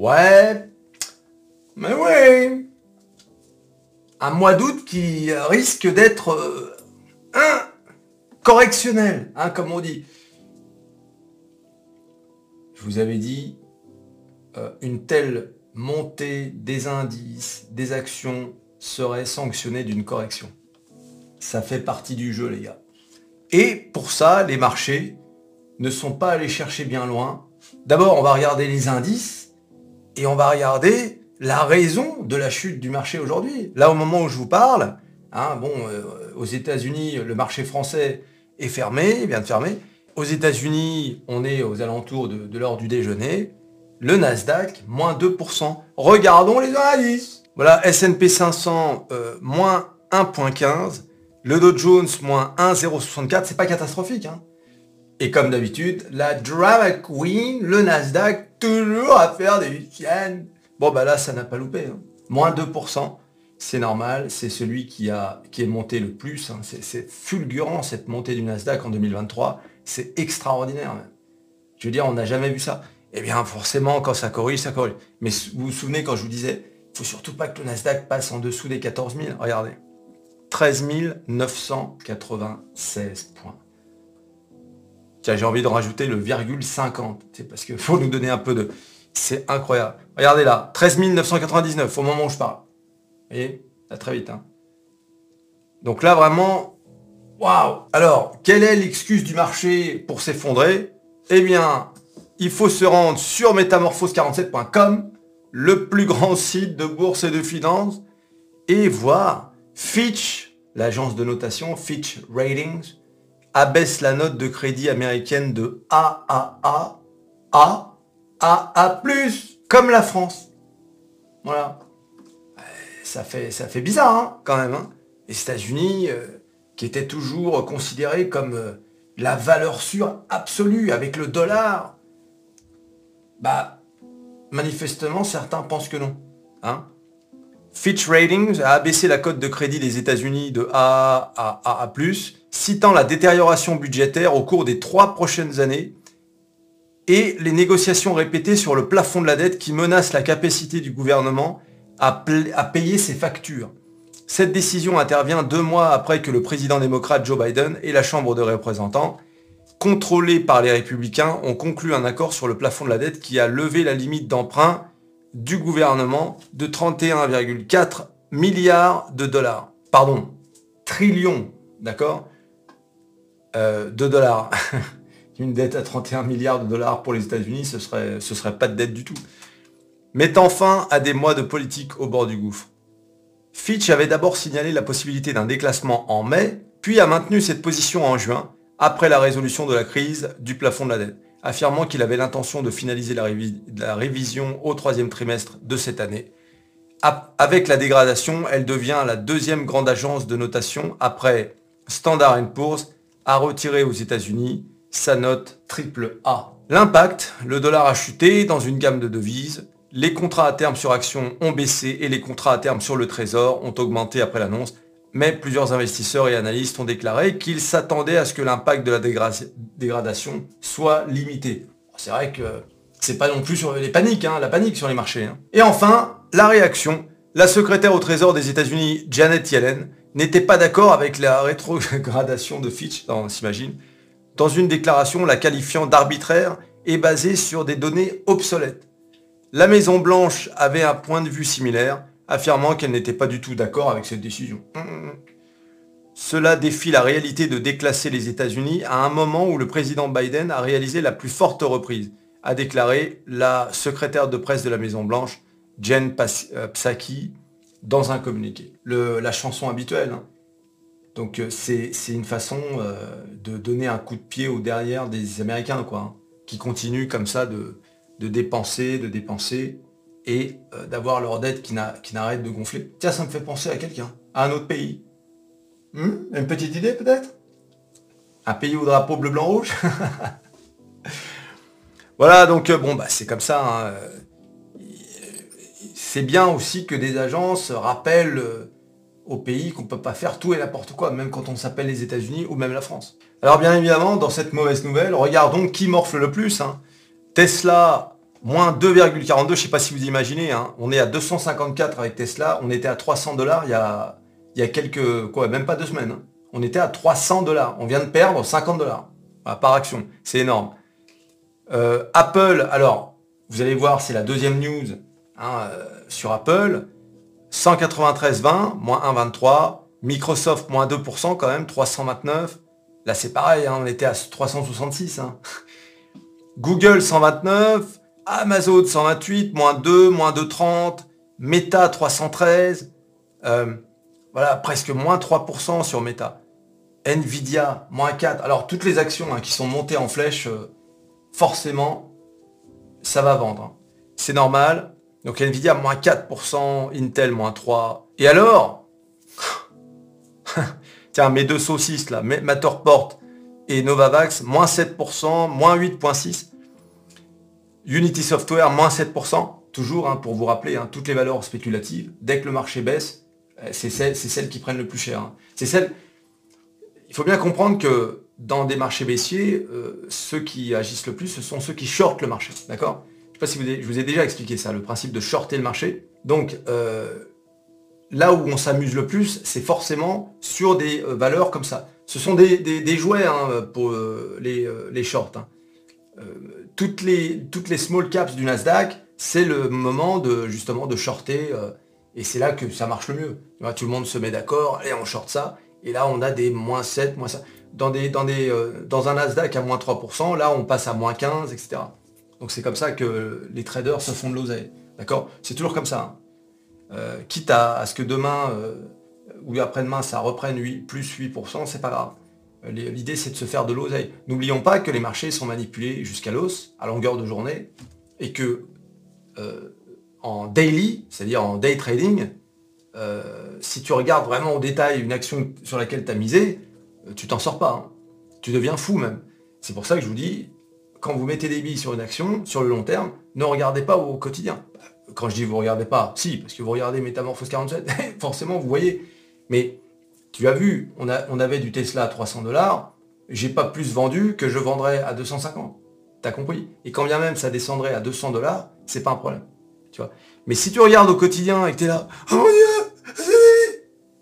Ouais, mais oui. Un mois d'août qui risque d'être euh, un correctionnel, hein, comme on dit. Je vous avais dit, euh, une telle montée des indices, des actions serait sanctionnée d'une correction. Ça fait partie du jeu, les gars. Et pour ça, les marchés ne sont pas allés chercher bien loin. D'abord, on va regarder les indices et on va regarder la raison de la chute du marché aujourd'hui. Là, au moment où je vous parle, hein, bon, euh, aux États-Unis, le marché français est fermé, vient de fermer. Aux États-Unis, on est aux alentours de, l'heure du déjeuner. Le Nasdaq, moins 2%. Regardons les indices. Voilà, S&P 500, euh, moins 1.15. Le Dow Jones, moins 1,064. C'est pas catastrophique. Hein. Et comme d'habitude, la drama queen, le Nasdaq, toujours à faire des siennes. Bon, bah là, ça n'a pas loupé. Hein. Moins 2%, c'est normal. C'est celui qui, a, qui est monté le plus. Hein. C'est fulgurant, cette montée du Nasdaq en 2023. C'est extraordinaire. Je veux dire, on n'a jamais vu ça. Eh bien, forcément, quand ça corrige, ça corrige. Mais vous vous souvenez quand je vous disais, il faut surtout pas que le Nasdaq passe en dessous des 14 000. Regardez. 13 996 points. Tiens, j'ai envie de rajouter le virgule 50. C'est parce qu'il faut nous donner un peu de... C'est incroyable. Regardez là, 13 999 au moment où je parle. Vous voyez? Très vite. Hein. Donc là, vraiment, waouh Alors, quelle est l'excuse du marché pour s'effondrer? Eh bien, il faut se rendre sur métamorphose47.com, le plus grand site de bourse et de finance, et voir Fitch, l'agence de notation, Fitch Ratings, abaisse la note de crédit américaine de A à A, A, A, A+, comme la France. Voilà. Ça fait, ça fait bizarre, hein, quand même. Hein. Les États-Unis, euh, qui étaient toujours considérés comme euh, la valeur sûre absolue avec le dollar, bah, manifestement, certains pensent que non. Hein. Fitch Ratings a abaissé la cote de crédit des États-Unis de A à AA+, citant la détérioration budgétaire au cours des trois prochaines années et les négociations répétées sur le plafond de la dette qui menacent la capacité du gouvernement à, payer ses factures. Cette décision intervient deux mois après que le président démocrate Joe Biden et la Chambre de représentants, contrôlés par les républicains, ont conclu un accord sur le plafond de la dette qui a levé la limite d'emprunt du gouvernement de 31,4 milliards de dollars. Pardon, trillions, d'accord? Euh, De dollars. Une dette à 31 milliards de dollars pour les États-Unis, ce serait, ce serait pas de dette du tout. Mettant fin à des mois de politique au bord du gouffre. Fitch avait d'abord signalé la possibilité d'un déclassement en mai, puis a maintenu cette position en juin, après la résolution de la crise du plafond de la dette affirmant qu'il avait l'intention de finaliser la, révision au troisième trimestre de cette année. Avec la dégradation, elle devient la deuxième grande agence de notation après Standard Poor's à retirer aux États-Unis sa note triple A. L'impact, le dollar a chuté dans une gamme de devises, les contrats à terme sur actions ont baissé et les contrats à terme sur le trésor ont augmenté après l'annonce, mais plusieurs investisseurs et analystes ont déclaré qu'ils s'attendaient à ce que l'impact de la dégradation soit limité. C'est vrai que c'est pas non plus sur les paniques, hein, la panique sur les marchés. Hein. Et enfin, la réaction. La secrétaire au Trésor des États-Unis, Janet Yellen, n'était pas d'accord avec la rétrogradation de Fitch, on s'imagine, dans une déclaration la qualifiant d'arbitraire et basée sur des données obsolètes. La Maison Blanche avait un point de vue similaire, affirmant qu'elle n'était pas du tout d'accord avec cette décision. Cela défie la réalité de déclasser les États-Unis à un moment où le président Biden a réalisé la plus forte reprise, a déclaré la secrétaire de presse de la Maison-Blanche, Jen euh, Psaki, dans un communiqué. la chanson habituelle. Hein. Donc euh, c'est une façon euh, de donner un coup de pied au derrière des Américains, quoi, hein, qui continuent comme ça de, de dépenser, de dépenser, et euh, d'avoir leur dette qui n'arrête de gonfler. Tiens, ça me fait penser à quelqu'un, à un autre pays. Hmm Une petite idée peut-être? Un pays au drapeau bleu, blanc, rouge? Voilà, donc bon, bah, c'est comme ça. Hein, c'est bien aussi que des agences rappellent au pays qu'on ne peut pas faire tout et n'importe quoi, même quand on s'appelle les États-Unis ou même la France. Alors bien évidemment, dans cette mauvaise nouvelle, regardons qui morfle le plus. Hein. Tesla Moins 2,42, je ne sais pas si vous imaginez, hein. on est à 254 avec Tesla, on était à 300 dollars il y a, il y quelques, quoi, même pas deux semaines. Hein. On était à 300 dollars, on vient de perdre 50 dollars par action, c'est énorme. Euh, Apple, alors, vous allez voir, c'est la deuxième news hein, euh, sur Apple, 193,20, moins 1,23, Microsoft, moins 2% quand même, 329, là c'est pareil, on était à 366. Google, 129, Amazon 128, moins 2, moins 2,30, Meta 313, euh, voilà, presque moins 3% sur Meta. Nvidia, moins 4. Alors toutes les actions hein, qui sont montées en flèche, euh, forcément, ça va vendre. Hein. C'est normal. Donc Nvidia, moins 4%, Intel, moins 3. Et alors Tiens, mes deux saucisses là, Matterport et Novavax, moins 7%, moins 8,6%. Unity Software, moins 7%, toujours hein, pour vous rappeler, hein, toutes les valeurs spéculatives, dès que le marché baisse, euh, c'est celles, qui prennent le plus cher. Hein. C'est celles. Il faut bien comprendre que dans des marchés baissiers, euh, ceux qui agissent le plus, ce sont ceux qui shortent le marché. D'accord? Sais pas si vous je vous ai déjà expliqué ça, le principe de shorter le marché. Donc, euh, là où on s'amuse le plus, c'est forcément sur des valeurs comme ça. Ce sont des, jouets pour les, les shorts toutes les, toutes les small caps du Nasdaq, c'est le moment de justement de shorter. Euh, et c'est là que ça marche le mieux. tout le monde se met d'accord, et on short ça. Et là, on a des moins 7, moins 5. Dans, des, dans, des, euh, dans un Nasdaq à moins 3%, là, on passe à moins 15, etc. Donc c'est comme ça que les traders se font de l'oseille. D'accord? C'est toujours comme ça. Hein. Euh, quitte à, ce que demain ou après-demain, ça reprenne 8, plus 8%, c'est pas grave. L'idée, c'est de se faire de l'oseille. N'oublions pas que les marchés sont manipulés jusqu'à l'os, à longueur de journée, et que euh, en daily, c'est-à-dire en day trading, euh, si tu regardes vraiment au détail une action sur laquelle tu as misé, euh, tu t'en sors pas. Hein. Tu deviens fou même. C'est pour ça que je vous dis, quand vous mettez des billes sur une action, sur le long terme, ne regardez pas au quotidien. Quand je dis vous regardez pas, si, parce que vous regardez Métamorphose 47, forcément vous voyez. Mais tu as vu, on, a, on avait du Tesla à 300 dollars, j'ai pas plus vendu que je vendrais à 250. T'as compris? Et quand bien même ça descendrait à 200 dollars, c'est pas un problème. Tu vois? Mais si tu regardes au quotidien et que tu es là, oh mon dieu,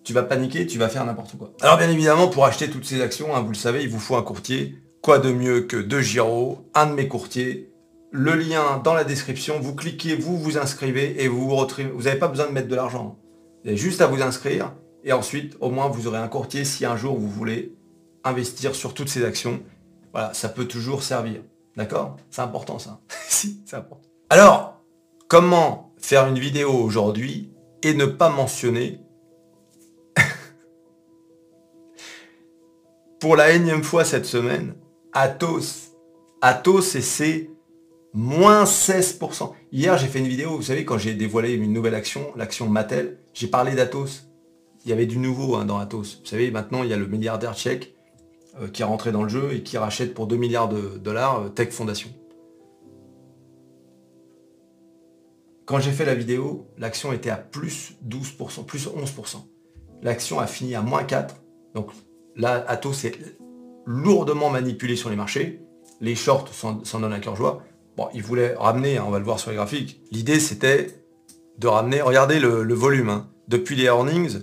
tu vas paniquer, tu vas faire n'importe quoi. Alors bien évidemment, pour acheter toutes ces actions, hein, vous le savez, il vous faut un courtier. Quoi de mieux que De Giro, un de mes courtiers. Le lien dans la description, vous cliquez, vous vous inscrivez et vous vous retrouvez. Vous n'avez pas besoin de mettre de l'argent. Vous avez juste à vous inscrire et ensuite, au moins, vous aurez un courtier si un jour vous voulez investir sur toutes ces actions. Voilà, ça peut toujours servir. D'accord? C'est important ça. si, c'est important. Alors, comment faire une vidéo aujourd'hui et ne pas mentionner pour la énième fois cette semaine, Atos. Atos et c'est moins 16%. Hier, j'ai fait une vidéo, vous savez, quand j'ai dévoilé une nouvelle action, l'action Mattel, j'ai parlé d'Atos il y avait du nouveau hein, dans Atos. Vous savez, maintenant, il y a le milliardaire tchèque euh, qui est rentré dans le jeu et qui rachète pour 2 milliards de dollars euh, Tech Foundation. Quand j'ai fait la vidéo, l'action était à plus 12%, plus 11%. L'action a fini à moins 4. Donc là, Atos est lourdement manipulé sur les marchés. Les shorts s'en donnent à cœur joie. Bon, ils voulaient ramener, hein, on va le voir sur les graphiques. L'idée, c'était de ramener, regardez le, volume. Hein. Depuis les earnings,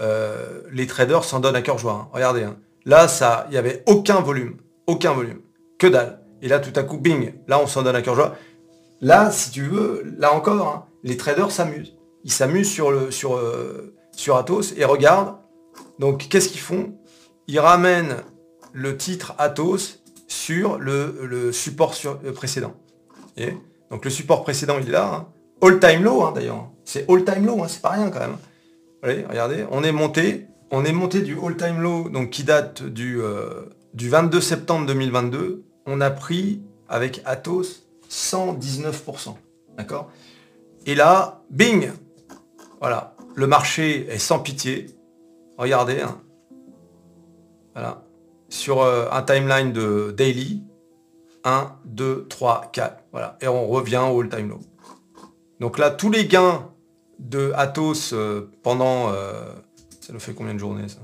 euh, les traders s'en donnent à cœur joie. Hein. Regardez, là, ça, il n'y avait aucun volume, aucun volume, que dalle. Et là, tout à coup, bing, là, on s'en donne à cœur joie. Là, si tu veux, là encore, les traders s'amusent. Ils s'amusent sur, le, sur, euh, sur Atos et regardent. Donc, qu'est-ce qu'ils font? Ils ramènent le titre Atos sur le, support euh, précédent. Donc, le support précédent, il est là. All time low, d'ailleurs. C'est all time low, c'est pas rien quand même. Allez, regardez, on est monté, on est monté du all-time low, donc qui date du, euh, du 22 septembre 2022. On a pris avec Atos 119%. D'accord? Et là, bing Voilà, le marché est sans pitié. Regardez, hein. voilà, sur euh, un timeline de daily, 1, 2, 3, 4. Voilà, et on revient au all-time low. Donc là, tous les gains de Athos euh, pendant... Euh, ça nous fait combien de journées ça?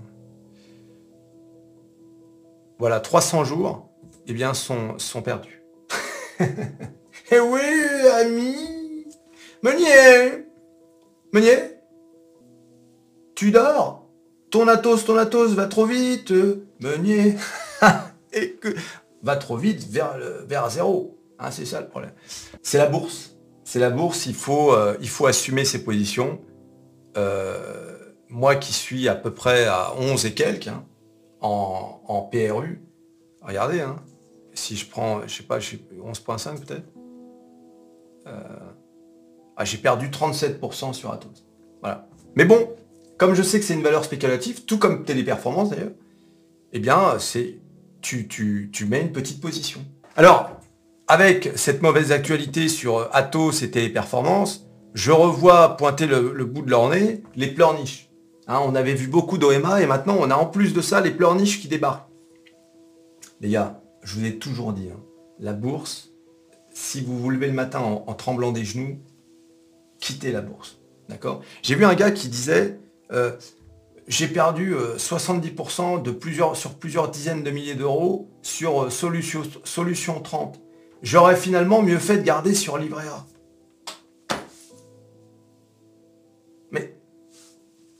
Voilà, 300 jours, eh bien, sont, sont perdus. Eh oui, ami. Meunier. Meunier? Tu dors? Ton Atos, ton Atos va trop vite Meunier Et que... Va trop vite vers, le, vers zéro. Hein, c'est ça le problème. C'est la bourse. C'est la bourse, il faut, euh, il faut assumer ses positions. Euh, moi qui suis à peu près à 11 et quelques hein, en, PRU, regardez, hein, si je prends, je sais pas, 11.5 peut-être, euh, ah, j'ai perdu 37% sur Atos. Voilà. Mais bon, comme je sais que c'est une valeur spéculative, tout comme Téléperformance d'ailleurs, eh bien, c'est tu, tu, tu mets une petite position. Alors, avec cette mauvaise actualité sur Atos et Téléperformance, je revois pointer le, bout de leur nez les pleurniches. Hein, on avait vu beaucoup d'OMA et maintenant on a en plus de ça les pleurniches qui débarquent. Les gars, je vous ai toujours dit, hein, la bourse, si vous vous levez le matin en, tremblant des genoux, quittez la bourse. D'accord? J'ai vu un gars qui disait euh, j'ai perdu 70% euh, sur plusieurs dizaines de milliers d'euros sur euh, solution, solution 30. J'aurais finalement mieux fait de garder sur livret A. Mais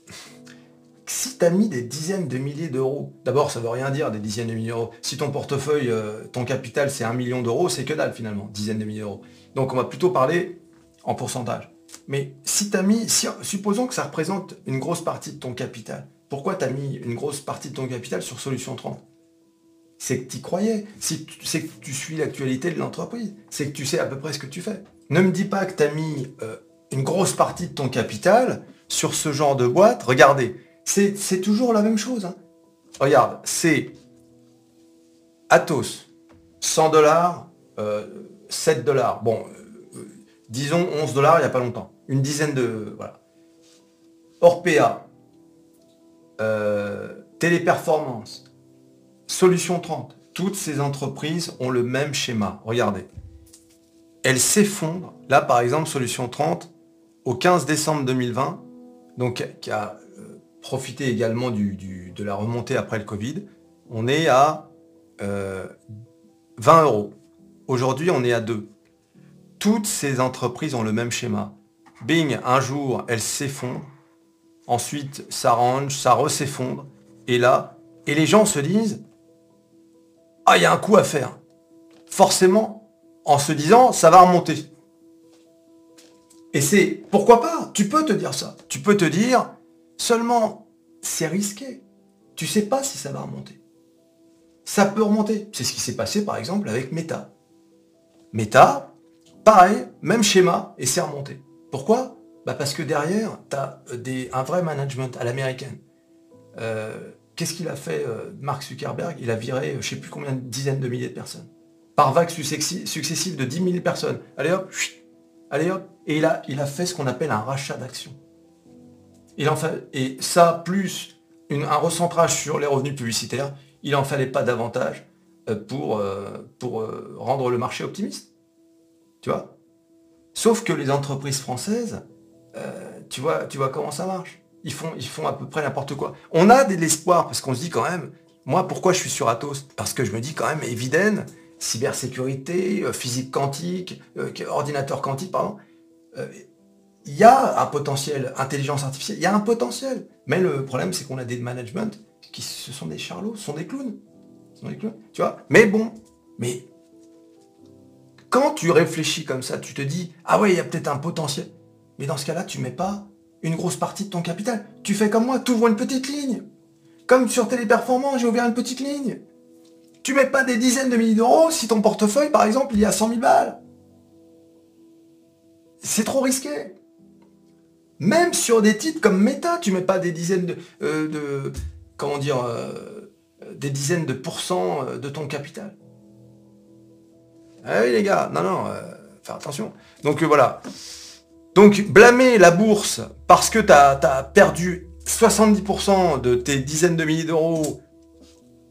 si tu as mis des dizaines de milliers d'euros, d'abord ça veut rien dire des dizaines de milliers d'euros. Si ton portefeuille, euh, ton capital c'est un million d'euros, c'est que dalle finalement, dizaines de milliers d'euros. Donc on va plutôt parler en pourcentage. Mais si tu as mis, supposons que ça représente une grosse partie de ton capital, pourquoi tu as mis une grosse partie de ton capital sur Solution 30 C'est que tu croyais, c'est que tu suis l'actualité de l'entreprise, c'est que tu sais à peu près ce que tu fais. Ne me dis pas que tu as mis euh, une grosse partie de ton capital sur ce genre de boîte. Regardez, c'est toujours la même chose. Hein. Regarde, c'est Atos, 100 dollars, 7 euh, dollars. Bon, euh, disons 11 dollars il n'y a pas longtemps une dizaine de... Voilà. Orpea, euh, Téléperformance, Solution 30, toutes ces entreprises ont le même schéma. Regardez. Elles s'effondrent. Là, par exemple, Solution 30, au 15 décembre 2020, donc qui a euh, profité également du, de la remontée après le Covid, on est à 20 euh, euros. Aujourd'hui, on est à 2. Toutes ces entreprises ont le même schéma. Bing, un jour, elle s'effondre. Ensuite, ça range, ça re-s'effondre. Et là, et les gens se disent, ah, il y a un coup à faire. Forcément, en se disant, ça va remonter. Et c'est, pourquoi pas Tu peux te dire ça. Tu peux te dire, seulement, c'est risqué. Tu sais pas si ça va remonter. Ça peut remonter. C'est ce qui s'est passé, par exemple, avec Meta. Meta, pareil, même schéma, et c'est remonté. Pourquoi? Bah Parce que derrière, tu as des, un vrai management à l'américaine. Euh, qu'est-ce qu'il a fait, euh, Mark Zuckerberg? Il a viré, je ne sais plus combien de dizaines de milliers de personnes. Par vagues successives de 10 000 personnes. Allez hop, allez hop. Et il a, il a fait ce qu'on appelle un rachat d'actions. En fait, et ça, plus un recentrage sur les revenus publicitaires, il n'en fallait pas davantage euh, pour, pour rendre le marché optimiste. Tu vois? Sauf que les entreprises françaises, euh, tu, vois, tu vois comment ça marche. Ils font, à peu près n'importe quoi. On a de l'espoir parce qu'on se dit quand même, moi pourquoi je suis sur Atos? Parce que je me dis quand même, Eviden, cybersécurité, euh, physique quantique, euh, ordinateur quantique, pardon, il y a un potentiel, intelligence artificielle, il y a un potentiel. Mais le problème, c'est qu'on a des management qui ce sont des charlots, ce sont des clowns. Sont des clowns. Mais bon, mais quand tu réfléchis comme ça, tu te dis, ah ouais, il y a peut-être un potentiel. Mais dans ce cas-là, tu mets pas une grosse partie de ton capital. Tu fais comme moi, tu ouvres une petite ligne. Comme sur Téléperformance, j'ai ouvert une petite ligne. Tu mets pas des dizaines de milliers d'euros si ton portefeuille, par exemple, il y a 100 000 balles. C'est trop risqué. Même sur des titres comme Meta, tu mets pas des dizaines de, euh, comment dire, euh, des dizaines de pourcents euh, de ton capital. Ah oui les gars, non, non, euh, faire attention. Donc euh, voilà. Donc blâmer la bourse parce que tu as, perdu 70% de tes dizaines de milliers d'euros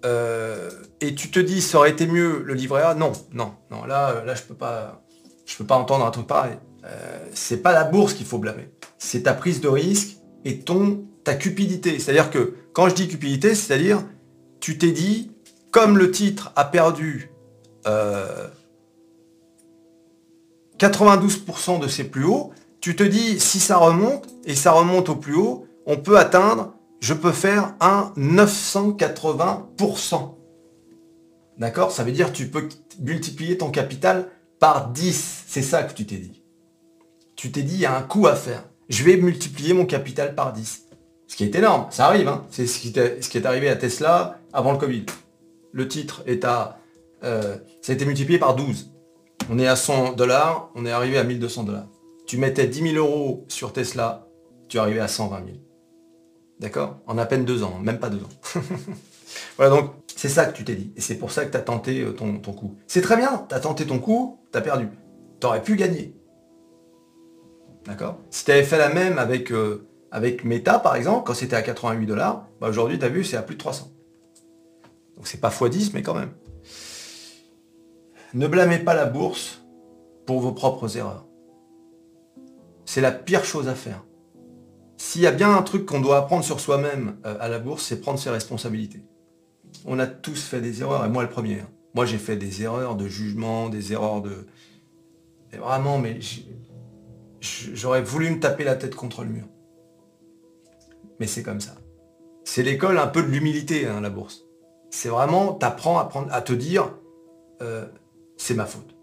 euh, et tu te dis ça aurait été mieux le livret A, non, non, non, là, là je peux pas je peux pas entendre un truc pareil. c'est pas la bourse qu'il faut blâmer. C'est ta prise de risque et ton ta cupidité. C'est-à-dire que quand je dis cupidité, c'est-à-dire tu t'es dit, comme le titre a perdu 92% de ces plus hauts, tu te dis, si ça remonte, et ça remonte au plus haut, on peut atteindre, je peux faire un 980%. D'accord? Ça veut dire tu peux multiplier ton capital par 10. C'est ça que tu t'es dit. Tu t'es dit, il y a un coût à faire. Je vais multiplier mon capital par 10. Ce qui est énorme, ça arrive. Hein. C'est ce qui, est, arrivé à Tesla avant le Covid. Le titre est à... Euh, ça a été multiplié par 12. On est à 100 dollars, on est arrivé à 1200 dollars. Tu mettais 10 000 euros sur Tesla, tu arrivé à 120 000. D'accord? En à peine deux ans, même pas deux ans. voilà, donc c'est ça que tu t'es dit. Et c'est pour ça que tu as tenté euh, ton, ton coup. C'est très bien, tu as tenté ton coup, tu as perdu. Tu aurais pu gagner. D'accord? Si tu avais fait la même avec, euh, avec Meta, par exemple, quand c'était à 88 dollars, bah aujourd'hui, tu as vu, c'est à plus de 300. Donc c'est pas x10, mais quand même. Ne blâmez pas la bourse pour vos propres erreurs. C'est la pire chose à faire. S'il y a bien un truc qu'on doit apprendre sur soi-même euh, à la bourse, c'est prendre ses responsabilités. On a tous fait des erreurs, et moi le premier. Hein. Moi j'ai fait des erreurs de jugement, des erreurs de... vraiment, mais j'aurais voulu me taper la tête contre le mur. Mais c'est comme ça. C'est l'école un peu de l'humilité, hein, la bourse. C'est vraiment, t'apprends à, à te dire, euh, c'est ma faute.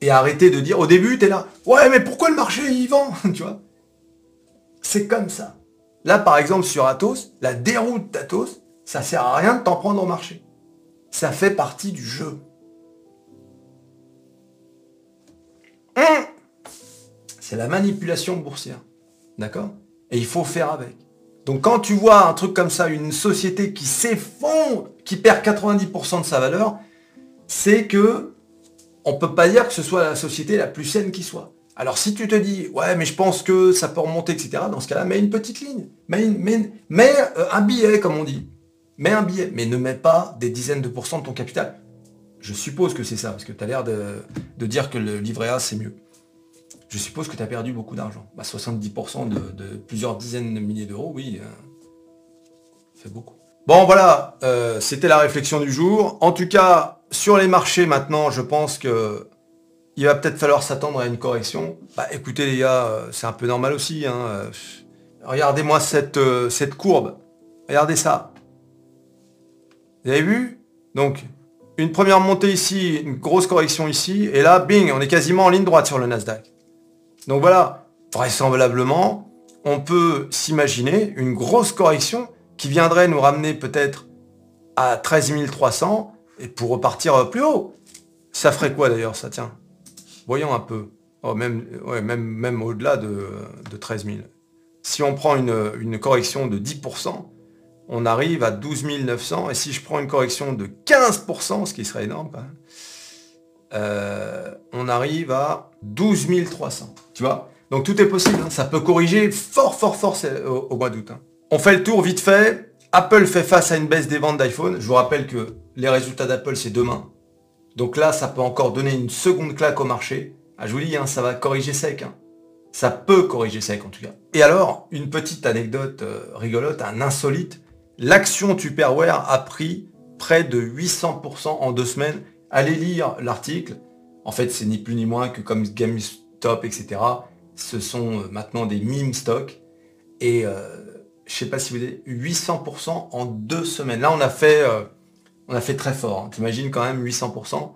Et arrêter de dire, au début, tu es là, ouais, mais pourquoi le marché, il vend? Tu vois? C'est comme ça. Là, par exemple, sur Atos, la déroute d'Atos, ça sert à rien de t'en prendre au marché. Ça fait partie du jeu. Hum c'est la manipulation boursière. D'accord? Et il faut faire avec. Donc quand tu vois un truc comme ça, une société qui s'effondre, qui perd 90% de sa valeur, c'est que on peut pas dire que ce soit la société la plus saine qui soit. Alors si tu te dis, ouais, mais je pense que ça peut remonter, etc., dans ce cas-là, mets une petite ligne. Mets, euh, un billet, comme on dit. Mets un billet, mais ne mets pas des dizaines de pourcents de ton capital. Je suppose que c'est ça, parce que tu as l'air de, dire que le livret A, c'est mieux je suppose que tu as perdu beaucoup d'argent. 70% bah, de, plusieurs dizaines de milliers d'euros, oui, euh, fait beaucoup. Bon voilà, euh, c'était la réflexion du jour. En tout cas, sur les marchés maintenant, je pense que il va peut-être falloir s'attendre à une correction. Bah écoutez les gars, euh, c'est un peu normal aussi. Hein, regardez-moi cette, cette courbe. Regardez ça. Vous avez vu? Donc, une première montée ici, une grosse correction ici, et là, bing, on est quasiment en ligne droite sur le Nasdaq. Donc voilà, vraisemblablement, on peut s'imaginer une grosse correction qui viendrait nous ramener peut-être à 13 300 et pour repartir plus haut. Ça ferait quoi d'ailleurs ça Tiens, voyons un peu. Oh, même même, même au-delà de, 13 000. Si on prend une, correction de 10%, on arrive à 12 900. Et si je prends une correction de 15%, ce qui serait énorme euh, on arrive à 12 300. Tu vois? Donc tout est possible. Hein. Ça peut corriger fort, fort, fort au, mois d'août. Hein. On fait le tour vite fait. Apple fait face à une baisse des ventes d'iPhone. Je vous rappelle que les résultats d'Apple, c'est demain. Donc là, ça peut encore donner une seconde claque au marché. Ah, je vous dis, hein, ça va corriger sec. Ça peut corriger sec en tout cas. Et alors, une petite anecdote euh, rigolote, un insolite. L'action Tupperware a pris près de 800% en deux semaines allez lire l'article. En fait, c'est ni plus ni moins que comme GameStop, etc. Ce sont euh, maintenant des meme stocks. Et euh, je sais pas si vous avez 800% en deux semaines. Là, on a fait, euh, on a fait très fort. Hein. Tu imagines quand même 800%.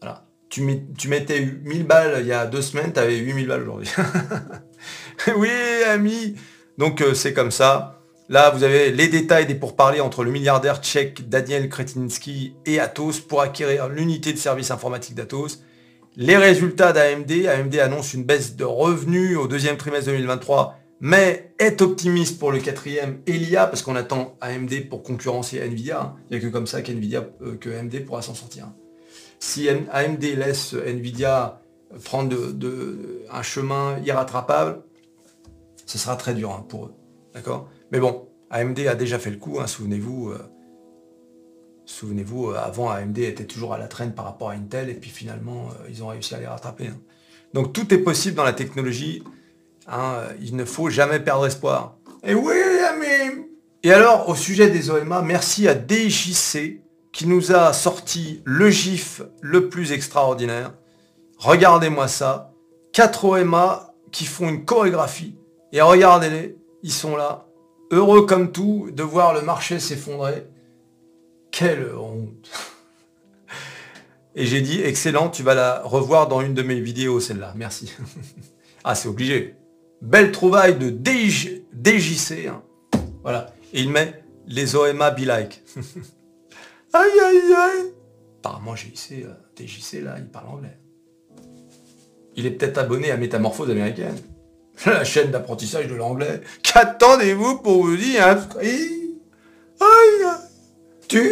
Voilà. Tu, tu mettais 1000 balles il y a deux semaines, tu avais 8000 balles aujourd'hui. oui, ami. Donc c'est comme ça. Là, vous avez les détails des pourparlers entre le milliardaire tchèque Daniel Kretinsky et Atos pour acquérir l'unité de service informatique d'Atos. Les résultats d'AMD, AMD annonce une baisse de revenus au deuxième trimestre 2023, mais est optimiste pour le quatrième et l'IA, parce qu'on attend AMD pour concurrencer Nvidia. Il n'y a que comme ça qu'Nvidia, euh, pourra s'en sortir. Si AMD laisse Nvidia prendre un chemin irrattrapable, ce sera très dur hein, pour eux. D'accord? Mais bon, AMD a déjà fait le coup, hein, souvenez-vous. Euh, souvenez-vous, euh, avant AMD était toujours à la traîne par rapport à Intel, et puis finalement, euh, ils ont réussi à les rattraper. Hein. Donc tout est possible dans la technologie. Hein, il ne faut jamais perdre espoir. Et oui, ami Et alors, au sujet des OMA, merci à DJC qui nous a sorti le GIF le plus extraordinaire. Regardez-moi ça. 4 OMA qui font une chorégraphie. Et regardez-les, ils sont là, heureux comme tout de voir le marché s'effondrer. Quelle honte Et j'ai dit, excellent, tu vas la revoir dans une de mes vidéos, celle-là. Merci. ah, c'est obligé. Belle trouvaille de DJC. Hein. Voilà. Et il met les OMA be like. aïe, aïe, aïe. Apparemment, euh, DJC, là, il parle anglais. Il est peut-être abonné à Métamorphose américaine. La chaîne d'apprentissage de l'anglais. Qu'attendez-vous pour vous y inscrire? Aïe Tu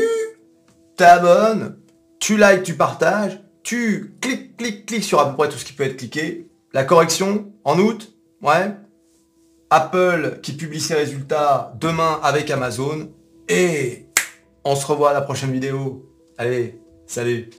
t'abonnes, tu likes, tu partages, tu cliques, cliques, cliques sur à peu près tout ce qui peut être cliqué. La correction, en août, ouais. Apple qui publie ses résultats demain avec Amazon. Et on se revoit à la prochaine vidéo. Allez, salut